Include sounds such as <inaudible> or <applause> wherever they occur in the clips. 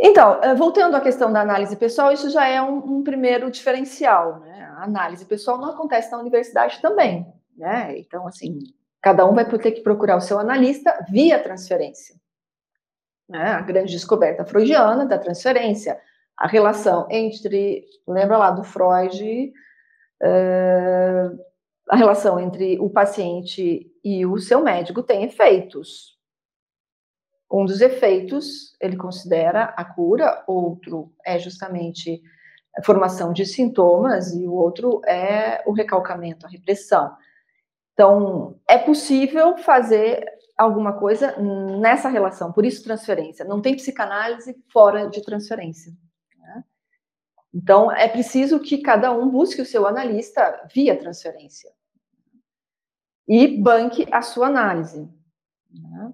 Então, eh, voltando à questão da análise pessoal, isso já é um, um primeiro diferencial, né? A análise pessoal não acontece na universidade também, né? Então, assim, cada um vai ter que procurar o seu analista via transferência. Né? A grande descoberta freudiana da transferência, a relação entre, lembra lá do Freud, uh, a relação entre o paciente e o seu médico tem efeitos. Um dos efeitos ele considera a cura, outro é justamente a formação de sintomas e o outro é o recalcamento, a repressão. Então, é possível fazer alguma coisa nessa relação, por isso transferência. Não tem psicanálise fora de transferência. Né? Então, é preciso que cada um busque o seu analista via transferência e banque a sua análise. Né?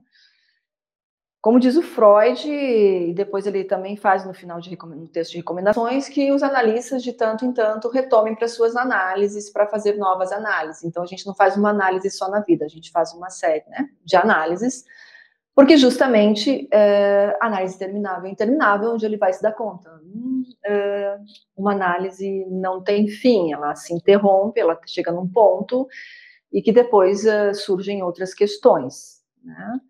Como diz o Freud, e depois ele também faz no final de no texto de recomendações, que os analistas de tanto em tanto retomem para suas análises para fazer novas análises. Então a gente não faz uma análise só na vida, a gente faz uma série né, de análises, porque justamente é, análise terminável e interminável, onde ele vai se dar conta. Hum, é, uma análise não tem fim, ela se interrompe, ela chega num ponto e que depois é, surgem outras questões. Né?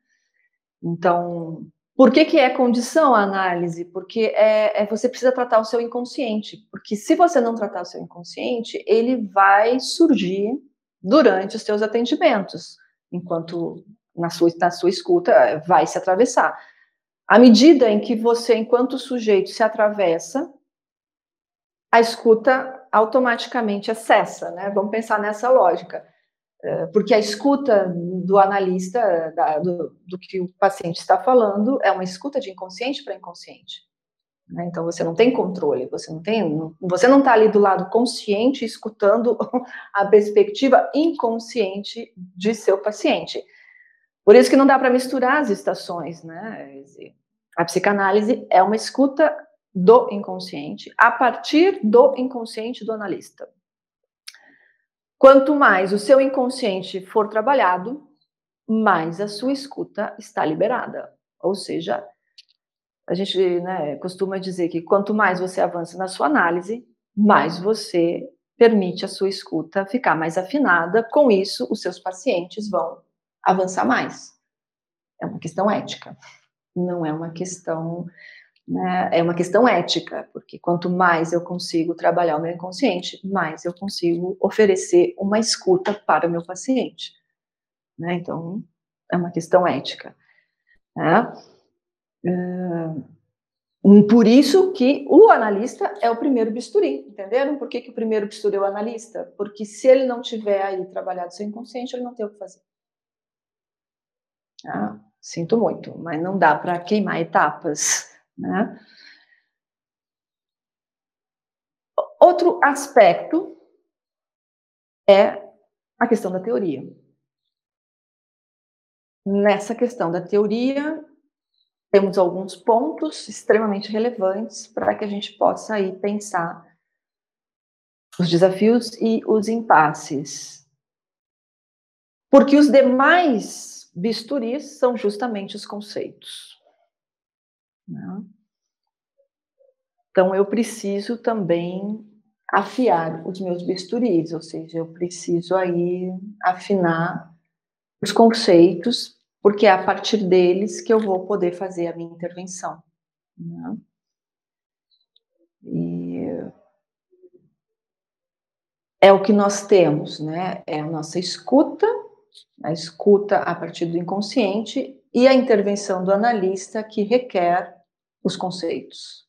Então, por que, que é condição a análise? Porque é, é, você precisa tratar o seu inconsciente. Porque se você não tratar o seu inconsciente, ele vai surgir durante os seus atendimentos, enquanto na sua, na sua escuta vai se atravessar. À medida em que você, enquanto sujeito, se atravessa, a escuta automaticamente acessa, né? Vamos pensar nessa lógica. É, porque a escuta do analista, da, do, do, que o paciente está falando, é uma escuta de inconsciente para inconsciente. Né? Então você não tem controle, você não tem, você não está ali do lado consciente escutando <laughs> a perspectiva inconsciente de seu paciente. Por isso que não dá para misturar as estações, né? A psicanálise é uma escuta do inconsciente a partir do inconsciente do analista. Quanto mais o seu inconsciente for trabalhado, mais a sua escuta está liberada. Ou seja, a gente né, costuma dizer que quanto mais você avança na sua análise, mais você permite a sua escuta ficar mais afinada. Com isso, os seus pacientes vão avançar mais. É uma questão ética, não é uma questão né, é uma questão ética, porque quanto mais eu consigo trabalhar o meu inconsciente, mais eu consigo oferecer uma escuta para o meu paciente. Né? Então, é uma questão ética. Né? Uh, por isso que o analista é o primeiro bisturi, entenderam? Por que, que o primeiro bisturi é o analista? Porque se ele não tiver aí trabalhado seu inconsciente, ele não tem o que fazer. Ah, sinto muito, mas não dá para queimar etapas. Né? Outro aspecto é a questão da teoria. Nessa questão da teoria, temos alguns pontos extremamente relevantes para que a gente possa aí pensar os desafios e os impasses. Porque os demais bisturis são justamente os conceitos. Né? Então, eu preciso também afiar os meus bisturis, ou seja, eu preciso aí afinar os conceitos, porque é a partir deles que eu vou poder fazer a minha intervenção. Né? E é o que nós temos, né? É a nossa escuta, a escuta a partir do inconsciente e a intervenção do analista que requer os conceitos.